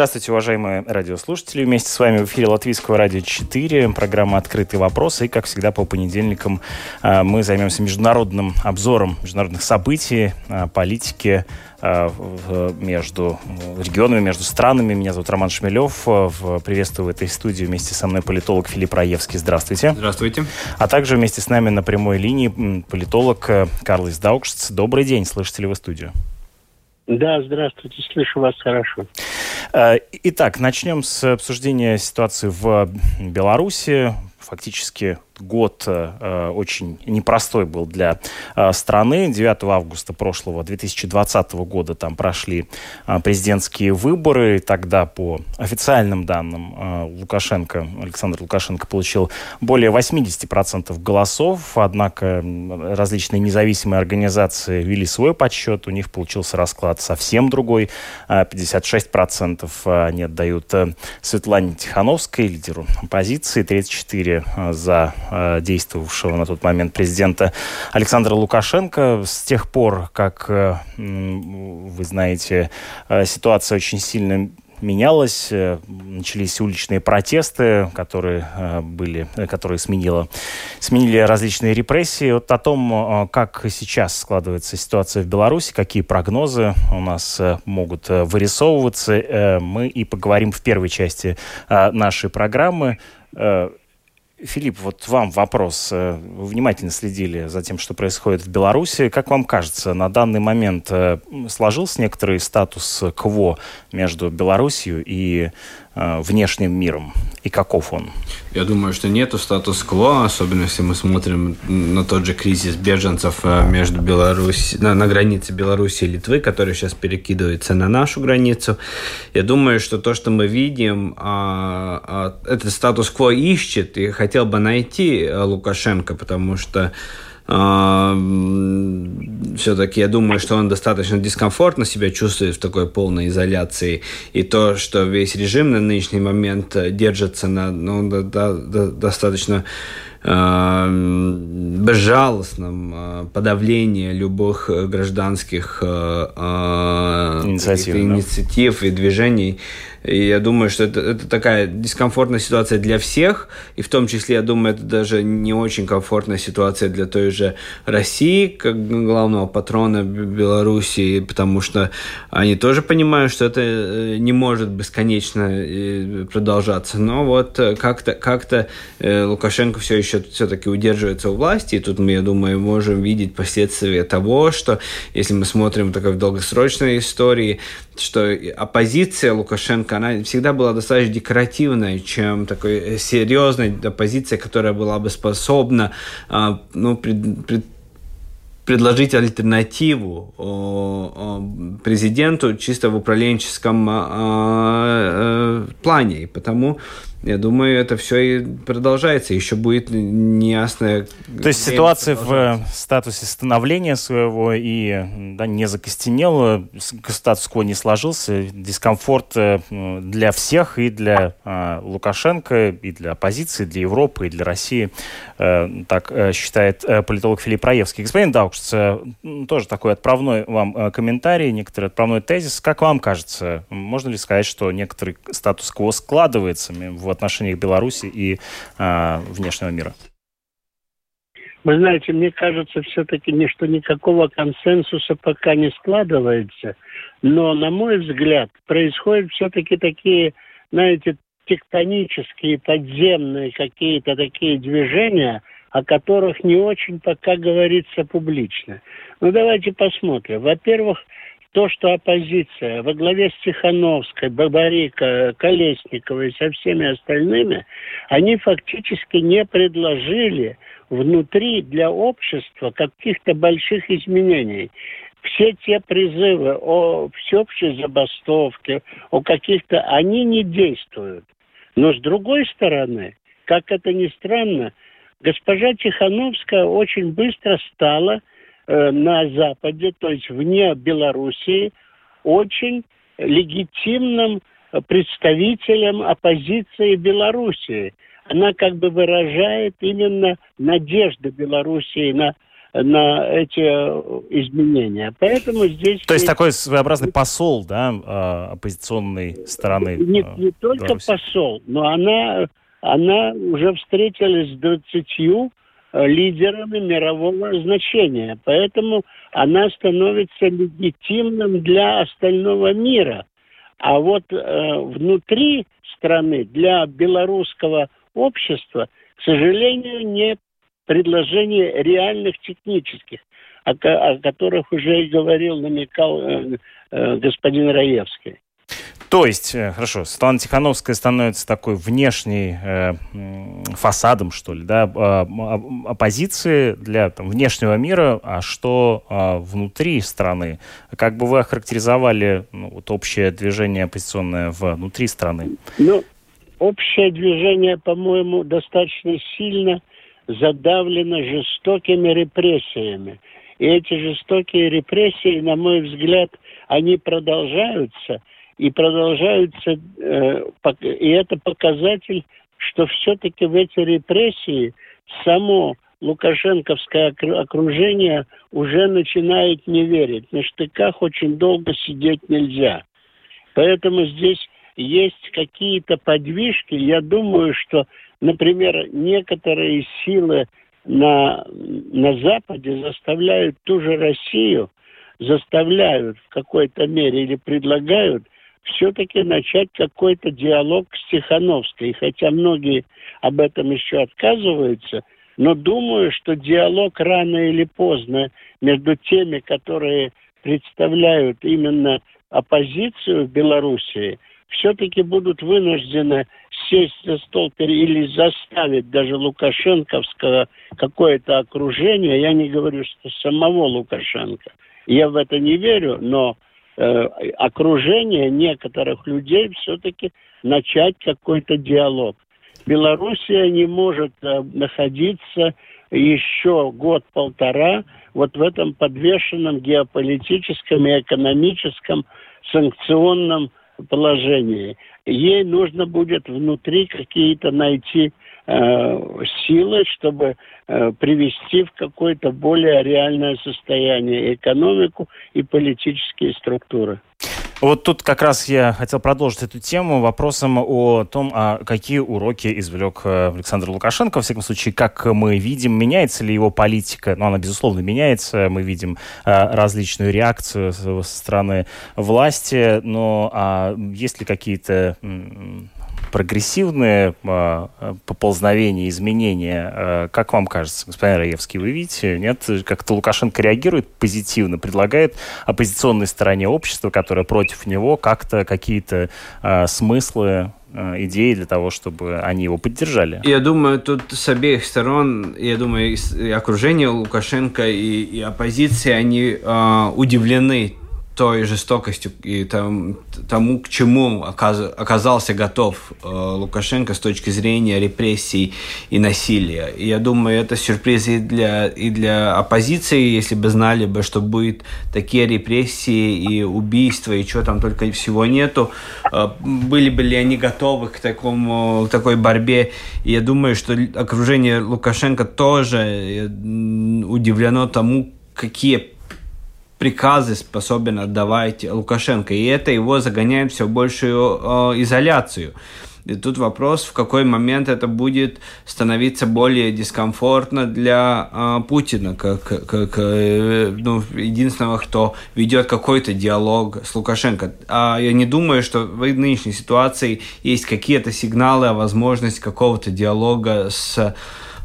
Здравствуйте, уважаемые радиослушатели. Вместе с вами в эфире Латвийского радио 4, программа «Открытый вопрос». И, как всегда, по понедельникам а, мы займемся международным обзором международных событий, а, политики а, между регионами, между странами. Меня зовут Роман Шмелев. Приветствую в этой студии вместе со мной политолог Филипп Раевский. Здравствуйте. Здравствуйте. А также вместе с нами на прямой линии политолог Карлис Даукшц. Добрый день. Слышите ли вы студию? Да, здравствуйте, слышу вас хорошо. Э, итак, начнем с обсуждения ситуации в Беларуси. Фактически год э, очень непростой был для э, страны. 9 августа прошлого 2020 года там прошли э, президентские выборы. Тогда по официальным данным э, Лукашенко, Александр Лукашенко получил более 80% голосов. Однако различные независимые организации вели свой подсчет. У них получился расклад совсем другой. 56% э, они отдают э, Светлане Тихановской, лидеру оппозиции, 34% э, за Э, действовавшего на тот момент президента Александра Лукашенко. С тех пор, как, э, вы знаете, э, ситуация очень сильно менялась, начались уличные протесты, которые были, которые сменило, сменили различные репрессии. Вот о том, как сейчас складывается ситуация в Беларуси, какие прогнозы у нас могут вырисовываться, мы и поговорим в первой части нашей программы. Филипп, вот вам вопрос. Э, вы внимательно следили за тем, что происходит в Беларуси. Как вам кажется, на данный момент э, сложился некоторый статус КВО между Беларусью и внешним миром и каков он? Я думаю, что нету статус-кво, особенно если мы смотрим на тот же кризис беженцев э, между Беларусь, на, на границе Беларуси и Литвы, который сейчас перекидывается на нашу границу. Я думаю, что то, что мы видим, а, а, этот статус-кво ищет и хотел бы найти э, Лукашенко, потому что все-таки я думаю, что он достаточно дискомфортно себя чувствует в такой полной изоляции. И то, что весь режим на нынешний момент держится на ну, до, до, достаточно а, безжалостном а, подавлении любых гражданских инициатив, инициатив да? и движений и я думаю, что это, это такая дискомфортная ситуация для всех, и в том числе, я думаю, это даже не очень комфортная ситуация для той же России, как главного патрона Белоруссии, потому что они тоже понимают, что это э, не может бесконечно э, продолжаться. Но вот э, как-то как Лукашенко все еще все-таки удерживается у власти, и тут мы, я думаю, можем видеть последствия того, что если мы смотрим такой в долгосрочной истории, что оппозиция Лукашенко, она всегда была достаточно декоративной, чем такой серьезной оппозиция, которая была бы способна а, ну, пред, пред, предложить альтернативу президенту чисто в управленческом а, а, э, плане. И потому я думаю, это все и продолжается. Еще будет неясное... То есть ситуация в статусе становления своего и да, не закостенела, статус-кво не сложился, дискомфорт э, для всех, и для э, Лукашенко, и для оппозиции, для Европы, и для России. Э, так э, считает э, политолог Филипп Раевский. Господин Даукшц, э, тоже такой отправной вам комментарий, некоторый отправной тезис. Как вам кажется, можно ли сказать, что некоторый статус-кво складывается в в отношениях Беларуси и э, внешнего мира? Вы знаете, мне кажется все-таки, что никакого консенсуса пока не складывается. Но, на мой взгляд, происходят все-таки такие, знаете, тектонические, подземные какие-то такие движения, о которых не очень пока говорится публично. Ну, давайте посмотрим. Во-первых, то, что оппозиция во главе с Тихановской, Бабарика, Колесниковой и со всеми остальными, они фактически не предложили внутри для общества каких-то больших изменений. Все те призывы о всеобщей забастовке, о каких-то, они не действуют. Но с другой стороны, как это ни странно, госпожа Тихановская очень быстро стала на Западе, то есть вне Белоруссии, очень легитимным представителем оппозиции Белоруссии. Она как бы выражает именно надежды Белоруссии на на эти изменения. Поэтому здесь... То есть такой своеобразный посол, да, оппозиционной стороны? Не, не только Беларуси. посол, но она, она уже встретилась с 20 э, лидерами мирового значения. Поэтому она становится легитимным для остального мира. А вот э, внутри страны для белорусского общества, к сожалению, не предложений реальных технических, о, о которых уже и говорил, намекал э, э, господин Раевский. То есть, э, хорошо, Светлана Тихановская становится такой внешней э, фасадом, что ли, да, оппозиции для там, внешнего мира, а что э, внутри страны? Как бы вы охарактеризовали ну, вот, общее движение оппозиционное внутри страны? Ну, общее движение, по-моему, достаточно сильно задавлено жестокими репрессиями. И эти жестокие репрессии, на мой взгляд, они продолжаются – и продолжаются, э, и это показатель, что все-таки в эти репрессии само лукашенковское окружение уже начинает не верить. На штыках очень долго сидеть нельзя. Поэтому здесь есть какие-то подвижки. Я думаю, что, например, некоторые силы на, на Западе заставляют ту же Россию, заставляют в какой-то мере или предлагают все-таки начать какой-то диалог с Тихановской. Хотя многие об этом еще отказываются, но думаю, что диалог рано или поздно между теми, которые представляют именно оппозицию в Белоруссии, все-таки будут вынуждены сесть за стол или заставить даже лукашенковского какое-то окружение, я не говорю, что самого Лукашенко, я в это не верю, но окружение некоторых людей все-таки начать какой-то диалог. Белоруссия не может э, находиться еще год-полтора вот в этом подвешенном геополитическом и экономическом санкционном положении. Ей нужно будет внутри какие-то найти э, силы, чтобы э, привести в какое-то более реальное состояние экономику и политические структуры. Вот тут как раз я хотел продолжить эту тему вопросом о том, а какие уроки извлек э, Александр Лукашенко. Во всяком случае, как мы видим, меняется ли его политика. Ну, она, безусловно, меняется. Мы видим а, различную реакцию со стороны власти. Но а есть ли какие-то прогрессивные э, поползновения, изменения. Э, как вам кажется, господин Раевский, вы видите, нет? Как-то Лукашенко реагирует позитивно, предлагает оппозиционной стороне общества, которая против него, как-то какие-то смыслы идеи для того, чтобы они его поддержали? Я думаю, тут с обеих сторон, я думаю, и окружение Лукашенко, и, и оппозиция, они э, удивлены той жестокостью и там, тому, к чему оказался готов э, Лукашенко с точки зрения репрессий и насилия. И я думаю, это сюрприз и для, и для оппозиции, если бы знали бы, что будет такие репрессии и убийства, и чего там только всего нету, э, были бы ли они готовы к, такому, к такой борьбе. И я думаю, что окружение Лукашенко тоже э, удивлено тому, какие приказы способен отдавать Лукашенко. И это его загоняет все большую э, изоляцию. И тут вопрос, в какой момент это будет становиться более дискомфортно для э, Путина, как, как э, ну, единственного, кто ведет какой-то диалог с Лукашенко. А я не думаю, что в нынешней ситуации есть какие-то сигналы о возможности какого-то диалога с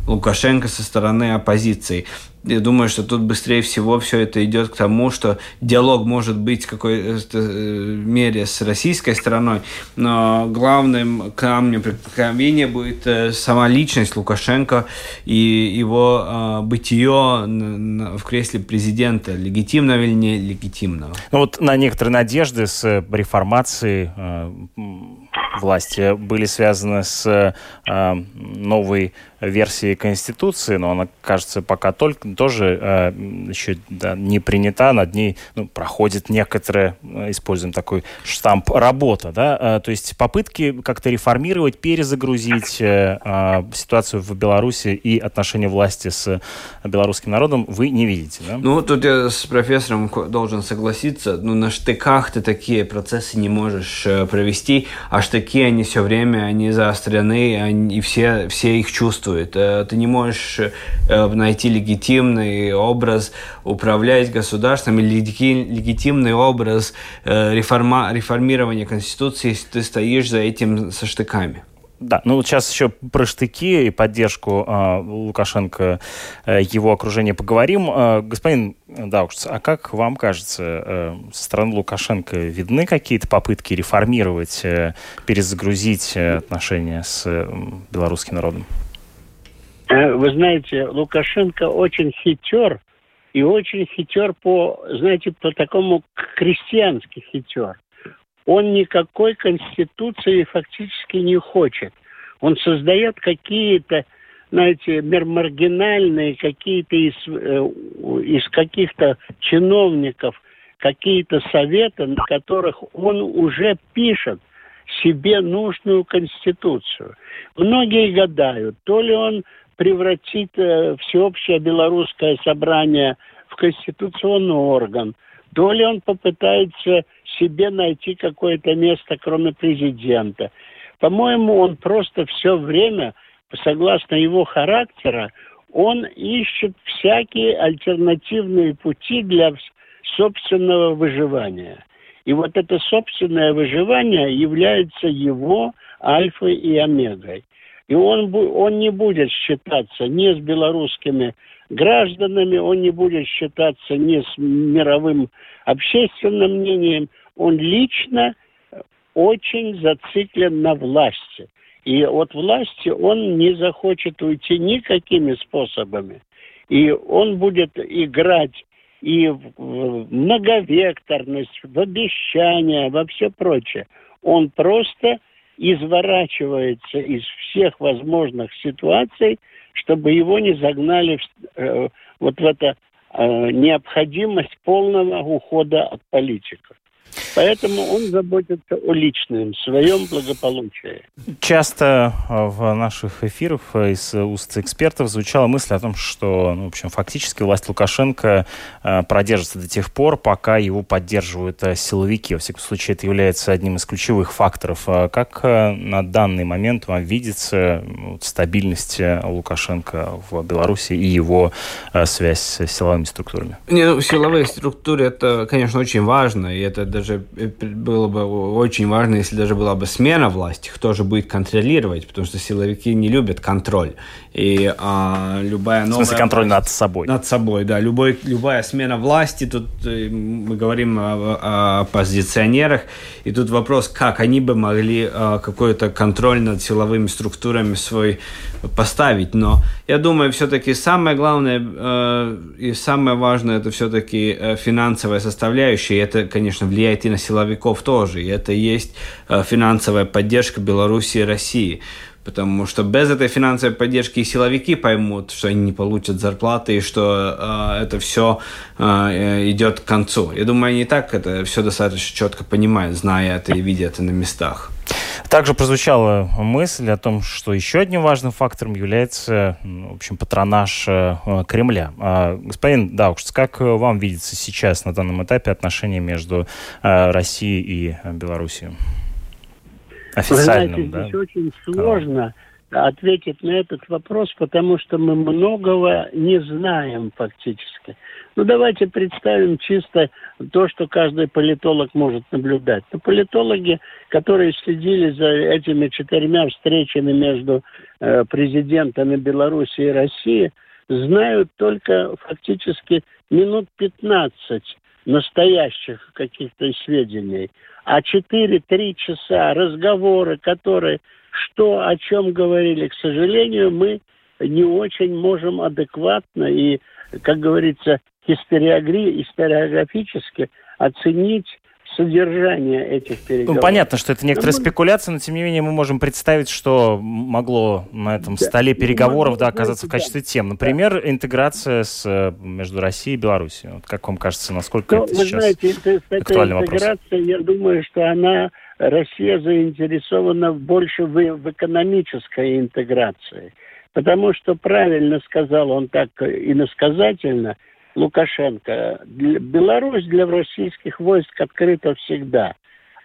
Лукашенко со стороны оппозиции я думаю, что тут быстрее всего все это идет к тому, что диалог может быть в какой-то э, мере с российской стороной, но главным камнем преткновения будет э, сама личность Лукашенко и его э, бытие в кресле президента, легитимного или не легитимного. Ну вот на некоторые надежды с реформацией власти были связаны с новой версии Конституции, но она, кажется, пока только тоже э, еще да, не принята, над ней ну, проходит некоторая, э, используем такой штамп, работа. Да? Э, то есть попытки как-то реформировать, перезагрузить э, э, ситуацию в Беларуси и отношения власти с белорусским народом вы не видите, да? Ну, тут я с профессором должен согласиться. Ну, на штыках ты такие процессы не можешь э, провести, а штыки, они все время, они заострены, они, и все, все их чувствуют. Э, ты не можешь э, найти легитимный образ управлять государством или легитимный образ реформа, реформирования Конституции, если ты стоишь за этим со штыками. Да, ну вот сейчас еще про штыки и поддержку э, Лукашенко, э, его окружения поговорим. Э, господин Даукшц, а как вам кажется, э, со стороны Лукашенко видны какие-то попытки реформировать, э, перезагрузить э, отношения с э, белорусским народом? Э, вы знаете, Лукашенко очень хитер, и очень хитер по, знаете, по такому крестьянски хитер он никакой конституции фактически не хочет. Он создает какие-то, знаете, маргинальные, какие-то из, э, из каких-то чиновников, какие-то советы, на которых он уже пишет себе нужную конституцию. Многие гадают, то ли он превратит э, всеобщее белорусское собрание в конституционный орган, то ли он попытается себе найти какое-то место, кроме президента. По-моему, он просто все время, согласно его характера, он ищет всякие альтернативные пути для собственного выживания. И вот это собственное выживание является его альфой и омегой. И он, он не будет считаться ни с белорусскими гражданами, он не будет считаться ни с мировым общественным мнением, он лично очень зациклен на власти. И от власти он не захочет уйти никакими способами. И он будет играть и в многовекторность, в обещания, во все прочее. Он просто изворачивается из всех возможных ситуаций, чтобы его не загнали в, э, вот в это э, необходимость полного ухода от политиков. Поэтому он заботится о личном, своем благополучии. Часто э, в наших эфирах э, из уст экспертов звучала мысль о том, что, ну, в общем, фактически власть Лукашенко э, продержится до тех пор, пока его поддерживают силовики. Во всяком случае, это является одним из ключевых факторов. Как на данный момент вам видится ну, стабильность Лукашенко в Беларуси и его связь с силовыми структурами? Не, ну, силовые структуры это, конечно, очень важно, и это даже было бы очень важно, если даже была бы смена власти, кто же будет контролировать, потому что силовики не любят контроль. И а, любая новая... В смысле контроль над собой? Над собой, да. Любой, любая смена власти, тут э, мы говорим о, о оппозиционерах, и тут вопрос, как они бы могли а, какой-то контроль над силовыми структурами свой поставить. Но я думаю, все-таки самое главное э, и самое важное это все-таки э, финансовая составляющая. И это, конечно, влияет и на силовиков тоже. И это есть финансовая поддержка Беларуси и России. Потому что без этой финансовой поддержки силовики поймут, что они не получат зарплаты и что э, это все э, идет к концу. Я думаю, они и так это все достаточно четко понимают, зная это и видя это на местах. Также прозвучала мысль о том, что еще одним важным фактором является, в общем, патронаж э, Кремля. А, господин Даукшц, как вам видится сейчас на данном этапе отношения между э, Россией и Белоруссией? Официальным, Вы знаете, да? здесь очень сложно ответить на этот вопрос, потому что мы многого не знаем фактически. Ну, давайте представим чисто то, что каждый политолог может наблюдать. Но ну, политологи, которые следили за этими четырьмя встречами между э, президентами Беларуси и России, знают только фактически минут 15 настоящих каких-то сведений. А 4-3 часа разговоры, которые что о чем говорили, к сожалению, мы не очень можем адекватно и, как говорится, историографически оценить содержание этих переговоров. Ну, понятно, что это некоторая но спекуляция, но тем не менее мы можем представить, что могло на этом да. столе переговоров да, оказаться в качестве да. тем. Например, да. интеграция с, э, между Россией и Беларусью. Вот как вам кажется, насколько но, это вы сейчас знаете, это, актуальный интеграция, вопрос? я думаю, что она, Россия заинтересована больше в, в экономической интеграции. Потому что правильно сказал он так иносказательно – Лукашенко. Беларусь для российских войск открыта всегда.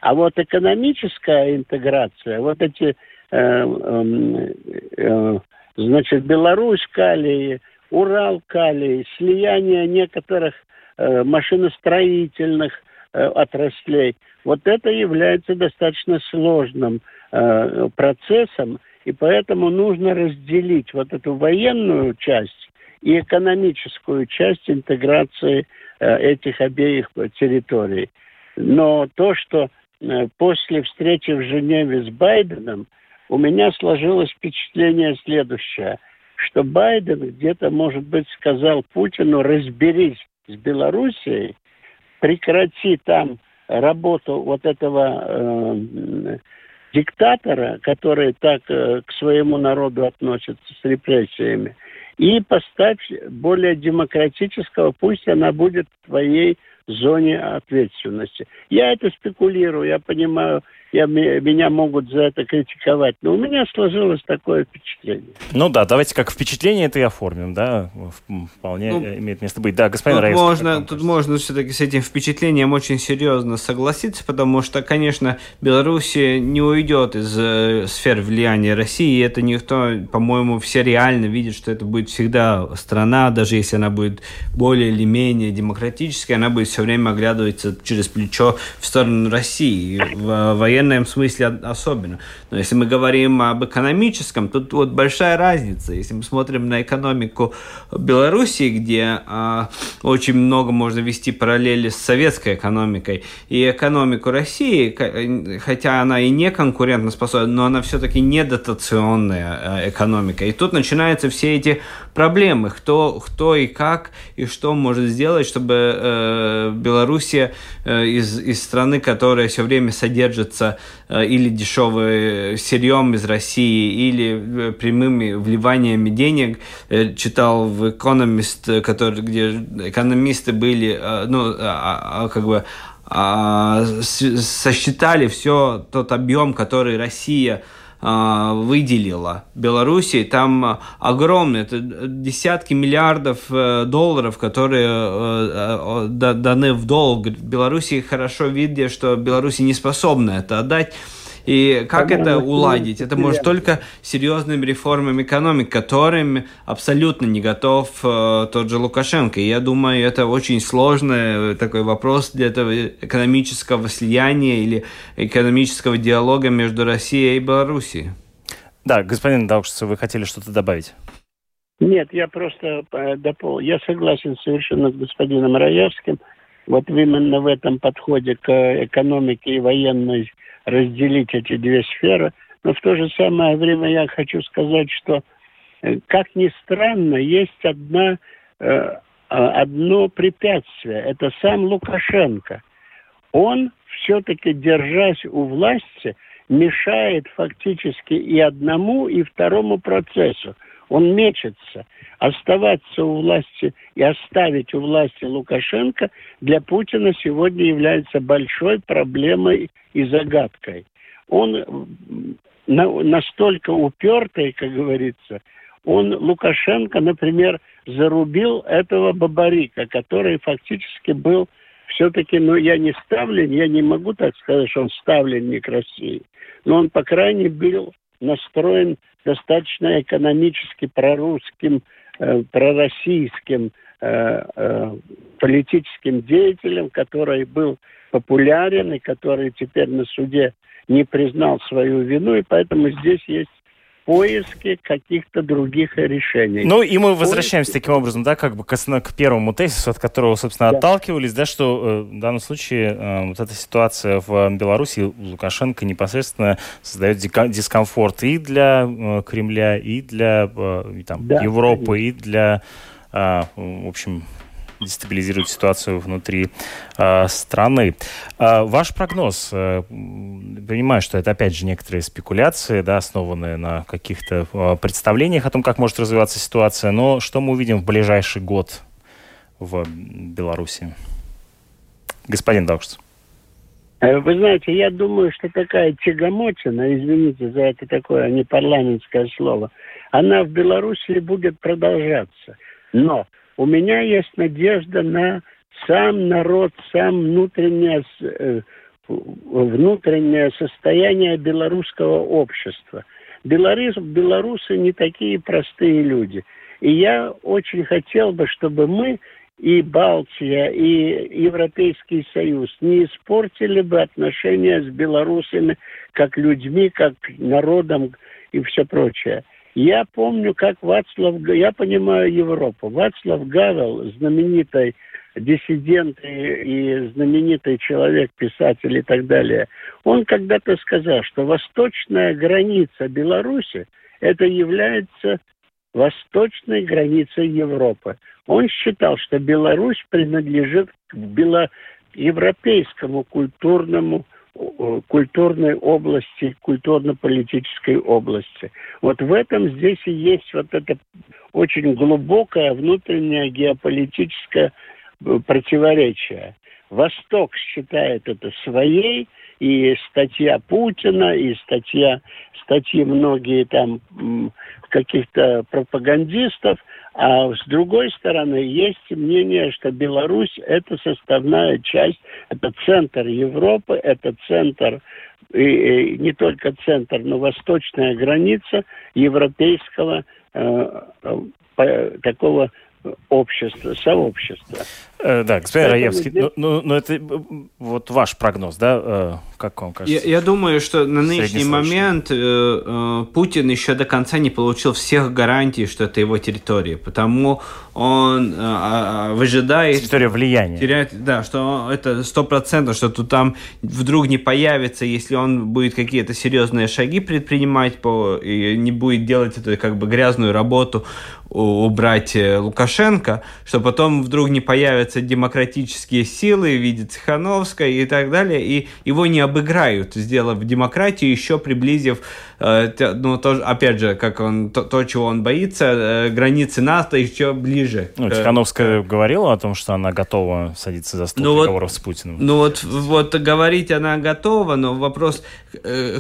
А вот экономическая интеграция, вот эти, э, э, э, значит, Беларусь калии, Урал калии, слияние некоторых э, машиностроительных э, отраслей, вот это является достаточно сложным э, процессом, и поэтому нужно разделить вот эту военную часть и экономическую часть интеграции э, этих обеих территорий. Но то, что э, после встречи в Женеве с Байденом, у меня сложилось впечатление следующее, что Байден где-то, может быть, сказал Путину, разберись с Белоруссией, прекрати там работу вот этого э, диктатора, который так э, к своему народу относится с репрессиями, и поставь более демократического, пусть она будет в твоей зоне ответственности. Я это спекулирую, я понимаю, я, меня могут за это критиковать, но у меня сложилось такое впечатление. Ну да, давайте как впечатление это и оформим, да, вполне ну, имеет место быть. Да, господин тут Раевский, можно, Тут можно все-таки с этим впечатлением очень серьезно согласиться, потому что, конечно, Беларусь не уйдет из э, сфер влияния России, и это никто, по-моему, все реально видят, что это будет всегда страна, даже если она будет более или менее демократической, она будет все время оглядываться через плечо в сторону России. В военном смысле особенно. Но если мы говорим об экономическом, тут вот большая разница. Если мы смотрим на экономику Беларуси, где а, очень много можно вести параллели с советской экономикой, и экономику России, хотя она и не конкурентоспособна, но она все-таки не дотационная а, экономика. И тут начинаются все эти проблемы, кто, кто и как, и что может сделать, чтобы э, Белоруссия э, из, из страны, которая все время содержится э, или дешевым сырьем из России, или э, прямыми вливаниями денег, э, читал в Economist, который, где экономисты были, э, ну, а, а, как бы а, сосчитали все тот объем, который Россия а, выделила Белоруссии. Там огромные, это десятки миллиардов э, долларов, которые э, э, даны в долг. Белоруссии хорошо видят, что Беларусь не способна это отдать. И как это уладить? Это может только серьезными реформами экономики, которым абсолютно не готов э, тот же Лукашенко. И я думаю, это очень сложный такой вопрос для этого экономического слияния или экономического диалога между Россией и Белоруссией. Да, господин Даукшиц, вы хотели что-то добавить? Нет, я просто э, допол... Я согласен совершенно с господином Раевским. Вот именно в этом подходе к экономике и военной разделить эти две сферы. Но в то же самое время я хочу сказать, что, э, как ни странно, есть одна, э, а, одно препятствие. Это сам Лукашенко. Он все-таки, держась у власти, мешает фактически и одному, и второму процессу. Он мечется. Оставаться у власти и оставить у власти Лукашенко для Путина сегодня является большой проблемой и загадкой. Он на, настолько упертый, как говорится, он, Лукашенко, например, зарубил этого Бабарика, который фактически был все-таки, ну, я не ставлен, я не могу так сказать, что он ставленник России, но он, по крайней мере, настроен достаточно экономически прорусским, э, пророссийским э, э, политическим деятелем, который был популярен и который теперь на суде не признал свою вину, и поэтому здесь есть поиске каких-то других решений. Ну и мы возвращаемся таким образом, да, как бы к, к первому тезису, от которого, собственно, да. отталкивались, да, что э, в данном случае э, вот эта ситуация в Беларуси Лукашенко непосредственно создает дискомфорт и для э, Кремля, и для э, и, там, да, Европы, конечно. и для, э, в общем, дестабилизирует ситуацию внутри э, страны. Э, ваш прогноз, э, понимаю, что это опять же некоторые спекуляции, да, основанные на каких-то э, представлениях о том, как может развиваться ситуация, но что мы увидим в ближайший год в Беларуси? Господин Даушц. Э, вы знаете, я думаю, что такая тягомотина, извините за это такое непарламентское слово, она в Беларуси будет продолжаться. Но у меня есть надежда на сам народ, сам внутреннее, э, внутреннее состояние белорусского общества. Белорус, белорусы не такие простые люди. И я очень хотел бы, чтобы мы и Балтия, и Европейский Союз не испортили бы отношения с белорусами как людьми, как народом и все прочее. Я помню, как Вацлав, я понимаю Европу. Вацлав Гавел, знаменитый диссидент и, и знаменитый человек, писатель и так далее, он когда-то сказал, что восточная граница Беларуси это является восточной границей Европы. Он считал, что Беларусь принадлежит к бело европейскому культурному культурной области, культурно-политической области. Вот в этом здесь и есть вот это очень глубокое внутреннее геополитическое э, противоречие. Восток считает это своей, и статья Путина, и статья, статьи многие там каких-то пропагандистов, а с другой стороны есть мнение, что Беларусь это составная часть, это центр Европы, это центр и, и не только центр, но восточная граница европейского э, э, такого общества, сообщества. Э, да, господин Поэтому Раевский, здесь... ну, ну, ну это вот ваш прогноз, да, э, как вам кажется? Я, я думаю, что на нынешний момент э, э, Путин еще до конца не получил всех гарантий, что это его территория, потому он э, выжидает... Территория влияния. Теряет, да, что это сто процентов, что тут там вдруг не появится, если он будет какие-то серьезные шаги предпринимать по, и не будет делать эту как бы грязную работу, убрать э, Лукашенко, что потом вдруг не появятся демократические силы в виде Цехановской и так далее, и его не обыграют, сделав демократию, еще приблизив, э, ну, тоже, опять же, как он, то, то чего он боится, э, границы НАТО еще ближе. Ну, Тихановская говорила о том, что она готова садиться за стол ну, переговоров вот, с Путиным. Ну, вот, вот говорить она готова, но вопрос,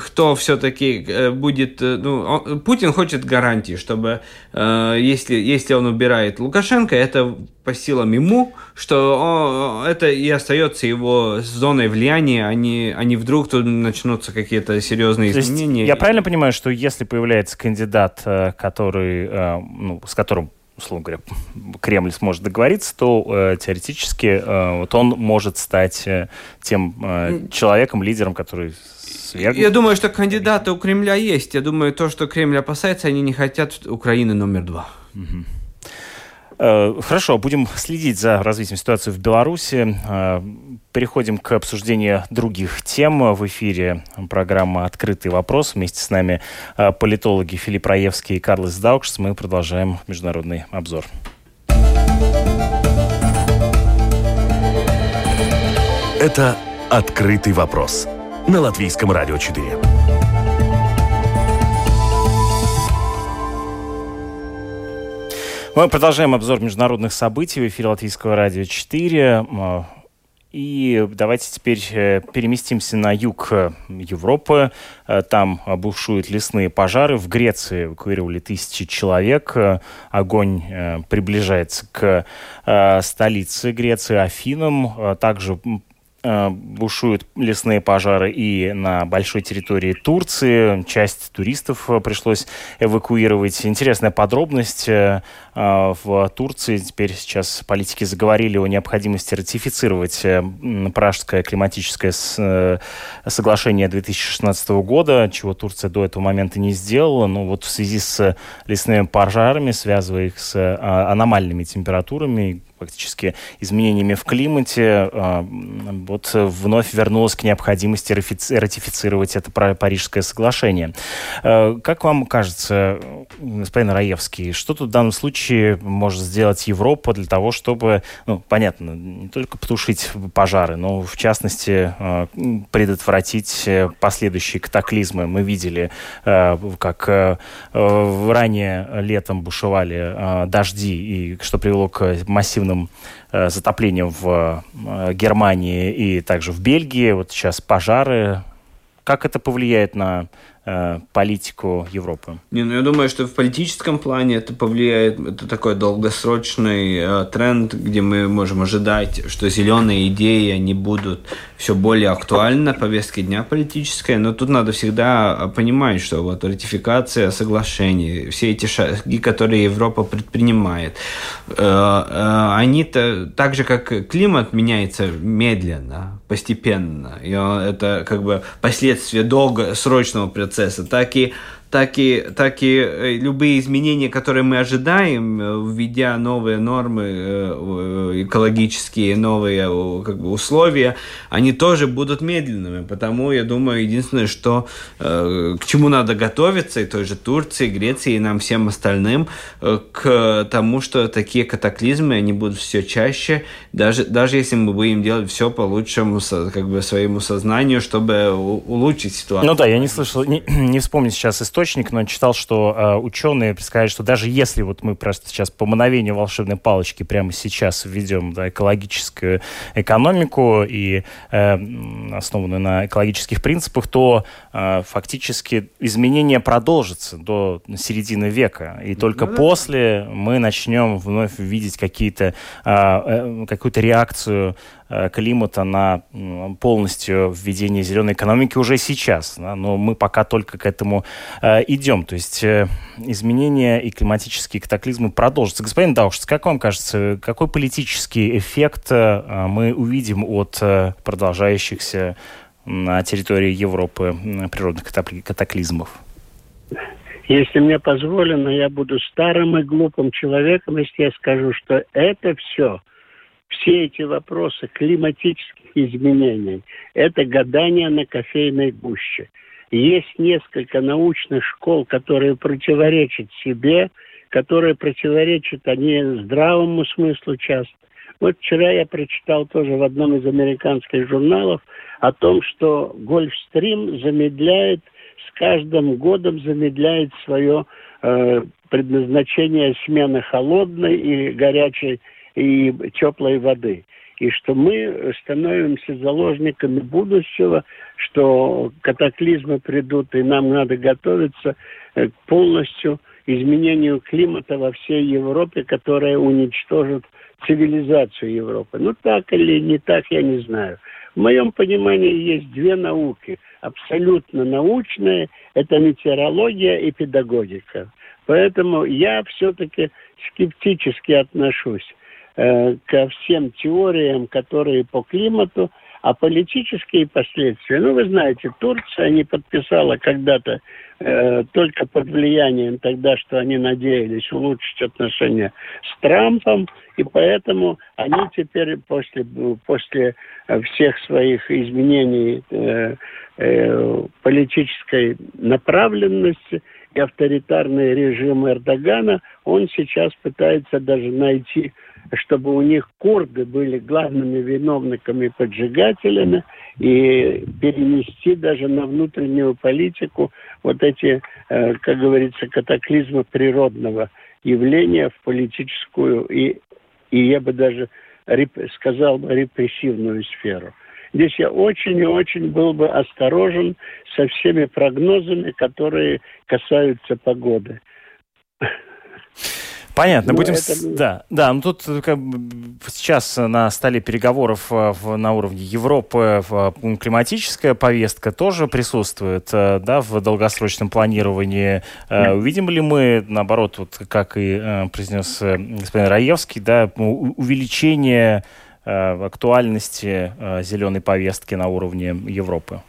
кто все-таки будет... Ну, Путин хочет гарантии, чтобы если, если он убирает Лукашенко, это по силам ему, что это и остается его зоной влияния, а не, а не вдруг тут начнутся какие-то серьезные То изменения. я правильно понимаю, что если появляется кандидат, э, который, э, ну, с которым условно говоря, Кремль сможет договориться, то э, теоретически э, вот он может стать э, тем э, человеком, лидером, который свергнут. Я думаю, что кандидаты у Кремля есть. Я думаю, то, что Кремль опасается, они не хотят Украины номер два. Э, хорошо, будем следить за развитием ситуации в Беларуси. Э, переходим к обсуждению других тем. В эфире программа «Открытый вопрос». Вместе с нами э, политологи Филипп Раевский и Карлос Даукшс. Мы продолжаем международный обзор. Это «Открытый вопрос» на Латвийском радио 4. Мы продолжаем обзор международных событий в эфире Латвийского радио 4. И давайте теперь э, переместимся на юг э, Европы. Э, там бушуют лесные пожары. В Греции эвакуировали тысячи человек. Огонь приближается к столице Греции, Афинам. Также бушуют лесные пожары и на большой территории Турции. Часть туристов э, пришлось эвакуировать. Интересная подробность. Э, в Турции теперь сейчас политики заговорили о необходимости ратифицировать Пражское климатическое соглашение 2016 года, чего Турция до этого момента не сделала. Но вот в связи с лесными пожарами, связывая их с аномальными температурами, фактически изменениями в климате, вот вновь вернулась к необходимости ратифицировать это Парижское соглашение. Как вам кажется, господин Раевский, что тут в данном случае может сделать Европа для того, чтобы, ну, понятно, не только потушить пожары, но в частности предотвратить последующие катаклизмы? Мы видели, как ранее летом бушевали дожди, и что привело к массивным э, затоплениям в э, Германии и также в Бельгии. Вот сейчас пожары. Как это повлияет на Э, политику Европы? Не, ну я думаю, что в политическом плане это повлияет, это такой долгосрочный э, тренд, где мы можем ожидать, что зеленые идеи, они будут все более актуальны на повестке дня политической, но тут надо всегда понимать, что вот ратификация соглашений, все эти шаги, которые Европа предпринимает, э, э, они-то так же, как климат меняется медленно, постепенно, и это как бы последствия долгосрочного процесса, так и так и, так и э, любые изменения, которые мы ожидаем, э, введя новые нормы э, экологические, новые как бы, условия, они тоже будут медленными. Потому я думаю, единственное, что к чему надо готовиться, и той же Турции, Греции, и нам всем остальным, к тому, что такие катаклизмы, они будут все чаще, даже, даже если мы будем делать все по лучшему как бы, своему сознанию, чтобы улучшить ситуацию. Ну да, я не слышал, не, не вспомню сейчас историю, источник, но читал, что э, ученые предсказали, что даже если вот мы просто сейчас по мановению волшебной палочки прямо сейчас введем да, экологическую экономику и э, основанную на экологических принципах, то э, фактически изменения продолжатся до середины века. И только ну, после мы начнем вновь видеть какие-то, э, э, какую-то реакцию климата на полностью введение зеленой экономики уже сейчас. Да, но мы пока только к этому э, идем. То есть э, изменения и климатические катаклизмы продолжатся. Господин Даушц, как вам кажется, какой политический эффект э, мы увидим от э, продолжающихся на территории Европы природных катаклизмов? Если мне позволено, я буду старым и глупым человеком, если я скажу, что это все все эти вопросы климатических изменений – это гадание на кофейной гуще. Есть несколько научных школ, которые противоречат себе, которые противоречат они здравому смыслу часто. Вот вчера я прочитал тоже в одном из американских журналов о том, что Гольфстрим замедляет, с каждым годом замедляет свое э, предназначение смены холодной и горячей и теплой воды. И что мы становимся заложниками будущего, что катаклизмы придут, и нам надо готовиться э, к полностью изменению климата во всей Европе, которая уничтожит цивилизацию Европы. Ну так или не так, я не знаю. В моем понимании есть две науки. Абсолютно научные – это метеорология и педагогика. Поэтому я все-таки скептически отношусь Э, ко всем теориям, которые по климату, а политические последствия, ну, вы знаете, Турция не подписала когда-то э, только под влиянием тогда, что они надеялись улучшить отношения с Трампом, и поэтому они теперь после, после всех своих изменений э, э, политической направленности и авторитарный режим Эрдогана, он сейчас пытается даже найти чтобы у них курды были главными виновниками поджигателями и перенести даже на внутреннюю политику вот эти, э, как говорится, катаклизмы природного явления в политическую и, и я бы даже сказал бы репрессивную сферу. Здесь я очень и очень был бы осторожен со всеми прогнозами, которые касаются погоды. Понятно, ну, будем... Это... Да, да, ну тут как бы, сейчас на столе переговоров э, в, на уровне Европы в, климатическая повестка тоже присутствует, э, да, в долгосрочном планировании. Mm. Увидим ли мы, наоборот, вот как и произнес господин Раевский, да, увеличение актуальности зеленой повестки на уровне Европы?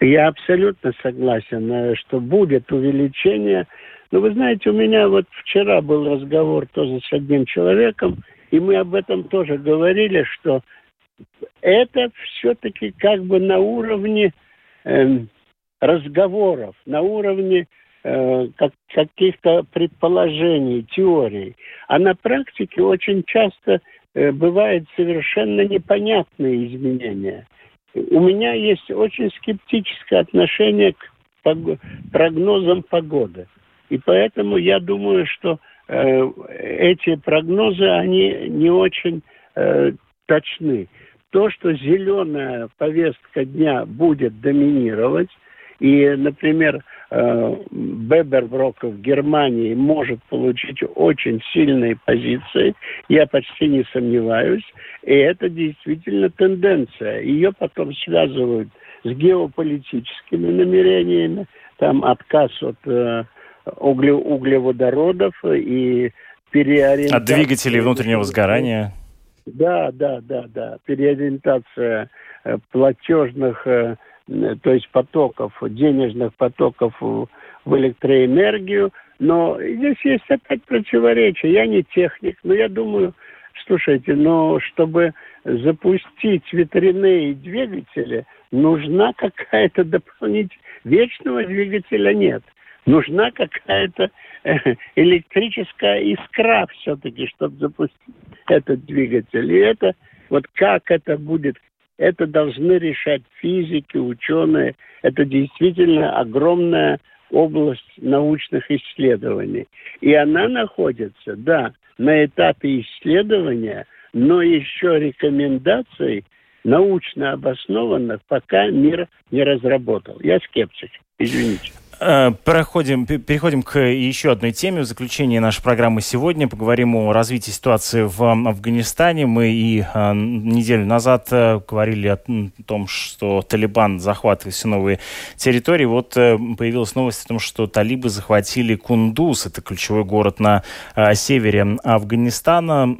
Я абсолютно согласен, что будет увеличение ну, вы знаете, у меня вот вчера был разговор тоже с одним человеком, И мы об этом тоже говорили, что это все-таки как бы на уровне э, разговоров, на уровне э, как, каких-то предположений, теорий. А на практике очень часто э, бывают совершенно непонятные изменения. У меня есть очень скептическое отношение к прогнозам погоды. И поэтому я думаю, что э, эти прогнозы, они не очень э, точны. То, что зеленая повестка дня будет доминировать, и, например, э, Беберброк в Германии может получить очень сильные позиции, я почти не сомневаюсь, и это действительно тенденция. Ее потом связывают с геополитическими намерениями, там отказ от э, угле, углеводородов и переориентация... От двигателей внутреннего сгорания. Да, да, да, да. Переориентация э, платежных, э, то есть потоков, денежных потоков в электроэнергию. Но здесь есть опять противоречия. Я не техник, но я думаю, слушайте, но чтобы запустить ветряные двигатели, нужна какая-то дополнительная... Вечного двигателя нет. Нужна какая-то э, электрическая искра все-таки, чтобы запустить этот двигатель. И это, вот как это будет, это должны решать физики, ученые. Это действительно огромная область научных исследований. И она находится, да, на этапе исследования, но еще рекомендаций научно обоснованных пока мир не разработал. Я скептик, извините. Э, проходим, переходим к еще одной теме. В заключение нашей программы сегодня поговорим о развитии ситуации в Афганистане. Мы и э, неделю назад э, говорили о том, что Талибан захватывает все новые территории. Вот появилась новость о том, что талибы захватили Кундуз. Это ключевой город на севере Афганистана.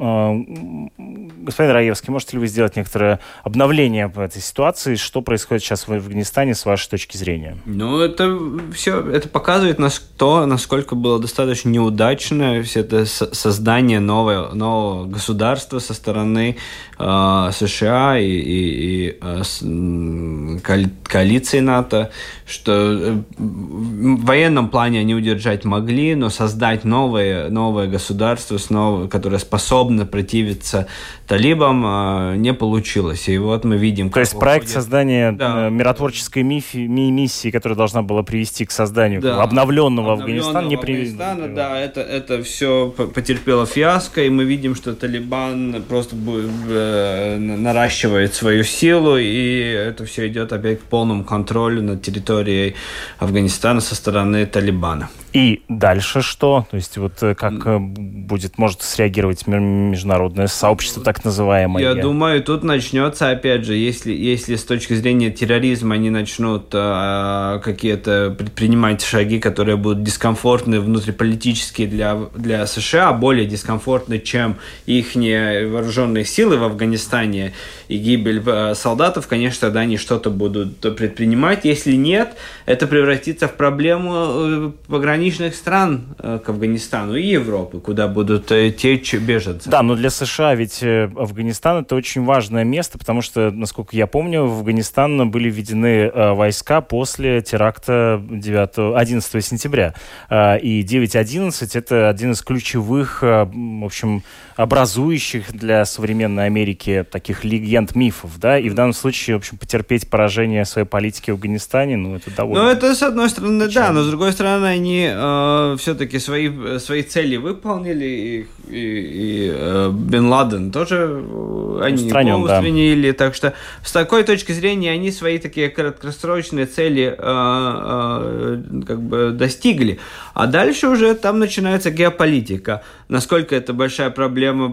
Господин Раевский, можете ли вы сделать некоторое обновление по этой ситуации? Что происходит сейчас в Афганистане с вашей точки зрения? Ну, это все все это показывает нас то, насколько было достаточно неудачно все это создание нового, нового государства со стороны э, США и, и, и э, коалиции НАТО, что в военном плане они удержать могли, но создать новое, новое государство, снова, которое способно противиться талибам, э, не получилось. И вот мы видим... То есть проект создания да. Э, миротворческой миссии, миссии, которая должна была привести к созданию да. обновленного, обновленного Афганистана, не привели. Да, это, это все потерпело фиаско, и мы видим, что Талибан просто э, наращивает свою силу, и это все идет опять к полному контролю над территорией Афганистана со стороны Талибана. И дальше что? То есть вот э, как э, будет, может среагировать международное сообщество так называемое? Я думаю, тут начнется, опять же, если, если с точки зрения терроризма они начнут а, какие-то предпринимать шаги, которые будут дискомфортны внутриполитические для, для США, более дискомфортны, чем их вооруженные силы в Афганистане и гибель э, солдатов, конечно, тогда они что-то будут предпринимать. Если нет, это превратится в проблему пограничных пограничных стран э, к Афганистану и Европы, куда будут э, течь беженцы. Да, но для США ведь э, Афганистан это очень важное место, потому что, насколько я помню, в Афганистан были введены войска после теракта 9, 11 сентября. И 9.11 это один из ключевых, в общем, образующих для современной Америки таких легенд, мифов, да, и в данном случае, в общем, потерпеть поражение своей политики в Афганистане, ну, это довольно... Ну, это, с одной стороны, печально. да, но с другой стороны, они э, все-таки свои, свои цели выполнили, и, и, и э, Бен Ладен тоже э, они Устранен, не да. так что с такой точки зрения они свои такие краткосрочные цели э, э, как бы достигли, а дальше уже там начинается геополитика, насколько это большая проблема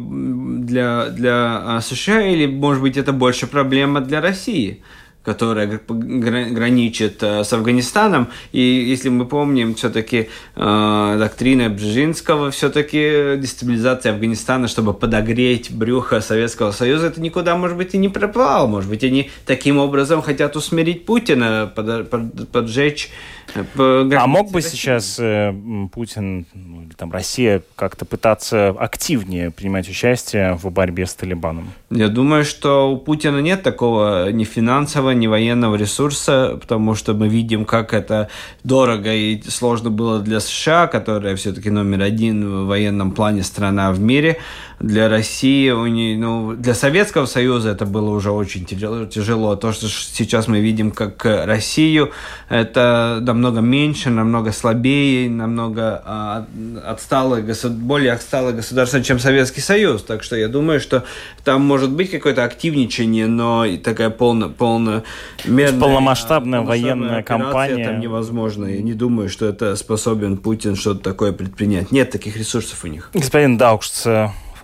для, для а, США или, может быть, это больше проблема для России которая граничит э, с Афганистаном. И если мы помним, все-таки э, доктрина Бжезинского, все-таки дестабилизация Афганистана, чтобы подогреть брюхо Советского Союза, это никуда, может быть, и не пропало. Может быть, они таким образом хотят усмирить Путина, под, под, поджечь а мог бы сейчас э, Путин ну, или там Россия как-то пытаться активнее принимать участие в борьбе с Талибаном? Я думаю, что у Путина нет такого ни финансового, ни военного ресурса, потому что мы видим, как это дорого и сложно было для США, которая все-таки номер один в военном плане страна в мире. Для России, ну, для Советского Союза это было уже очень тяжело. То, что сейчас мы видим как Россию, это намного меньше, намного слабее, намного а, отсталое, более отсталое государство, чем Советский Союз. Так что я думаю, что там может быть какое-то активничание, но такая полная, полная мерная, полномасштабная военная кампания. Там невозможно. Я не думаю, что это способен Путин что-то такое предпринять. Нет таких ресурсов у них. Господин Даукшц,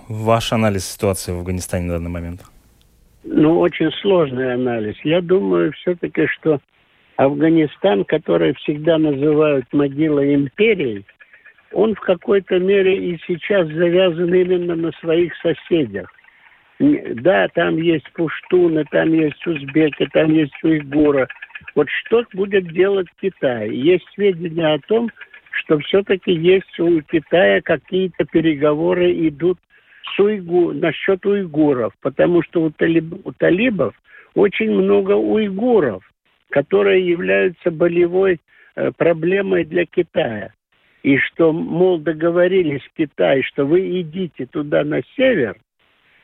ваш анализ ситуации в Афганистане на данный момент? Ну, очень сложный анализ. Я думаю все-таки, что Афганистан, который всегда называют могилой империи, он в какой-то мере и сейчас завязан именно на своих соседях. Да, там есть пуштуны, там есть узбеки, там есть уйгуры. Вот что будет делать Китай? Есть сведения о том, что все-таки есть у Китая какие-то переговоры идут с уйгу, насчет уйгуров, потому что у, талиб, у талибов очень много уйгуров которые являются болевой э, проблемой для Китая. И что, мол, договорились с Китаем, что вы идите туда на север,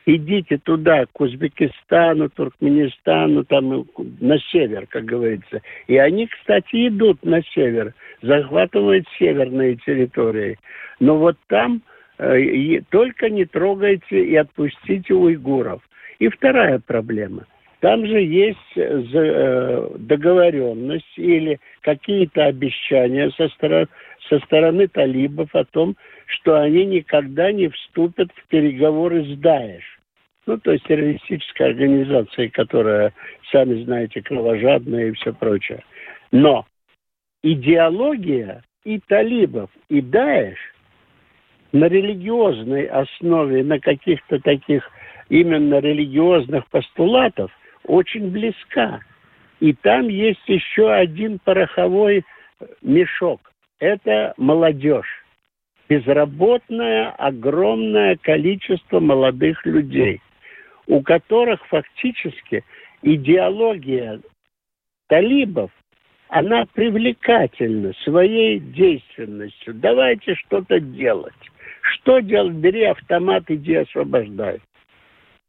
идите туда, к Узбекистану, Туркменистану, там на север, как говорится. И они, кстати, идут на север, захватывают северные территории. Но вот там э, только не трогайте и отпустите уйгуров. И вторая проблема – там же есть э, э, договоренность или какие-то обещания со стороны, со стороны талибов о том, что они никогда не вступят в переговоры с Даеш. Ну, то есть террористической организацией, которая, сами знаете, кровожадная и все прочее. Но идеология и талибов, и Даеш на религиозной основе, на каких-то таких именно религиозных постулатов очень близка. И там есть еще один пороховой мешок. Это молодежь. Безработное огромное количество молодых людей, у которых фактически идеология талибов, она привлекательна своей действенностью. Давайте что-то делать. Что делать? Бери автомат, иди освобождай.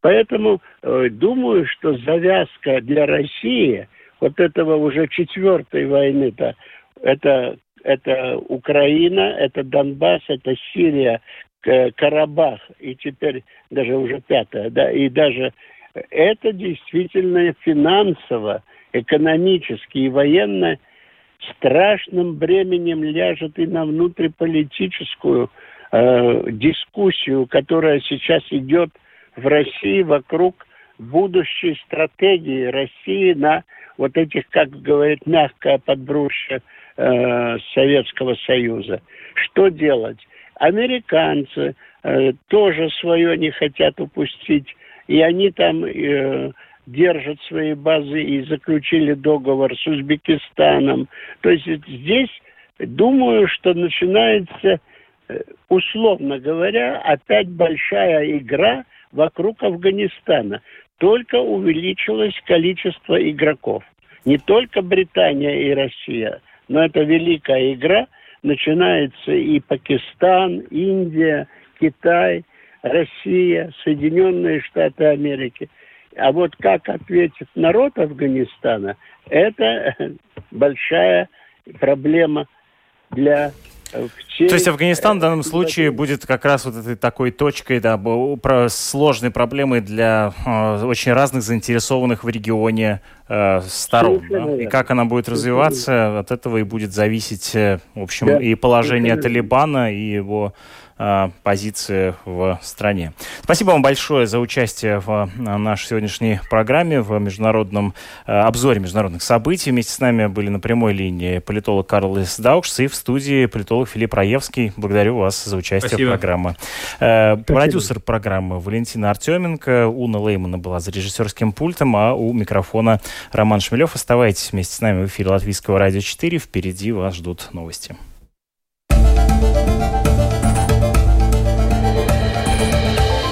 Поэтому э, думаю, что завязка для России вот этого уже четвертой войны-то, это, это Украина, это Донбасс, это Сирия, Карабах, и теперь даже уже пятая, да, и даже это действительно финансово, экономически и военно страшным бременем ляжет и на внутриполитическую э, дискуссию, которая сейчас идет в России вокруг будущей стратегии России на вот этих, как говорит, мягкое подбрюшье э, Советского Союза. Что делать? Американцы э, тоже свое не хотят упустить, и они там э, держат свои базы и заключили договор с Узбекистаном. То есть здесь, думаю, что начинается, условно говоря, опять большая игра – вокруг Афганистана. Только увеличилось количество игроков. Не только Британия и Россия, но это великая игра. Начинается и Пакистан, Индия, Китай, Россия, Соединенные Штаты Америки. А вот как ответит народ Афганистана, это большая проблема для все... То есть Афганистан в данном случае будет как раз вот этой такой точкой, да, сложной проблемой для э, очень разных заинтересованных в регионе э, сторон. Да? И как она будет развиваться, от этого и будет зависеть, э, в общем, да. и положение Талибана, и его позиции в стране. Спасибо вам большое за участие в нашей сегодняшней программе, в международном обзоре международных событий. Вместе с нами были на прямой линии политолог Карл Даукшс и в студии политолог Филипп Раевский. Благодарю вас за участие Спасибо. в программе. Продюсер программы Валентина Артеменко, Уна Леймана была за режиссерским пультом, а у микрофона Роман Шмелев. Оставайтесь вместе с нами в эфире Латвийского радио 4. Впереди вас ждут новости.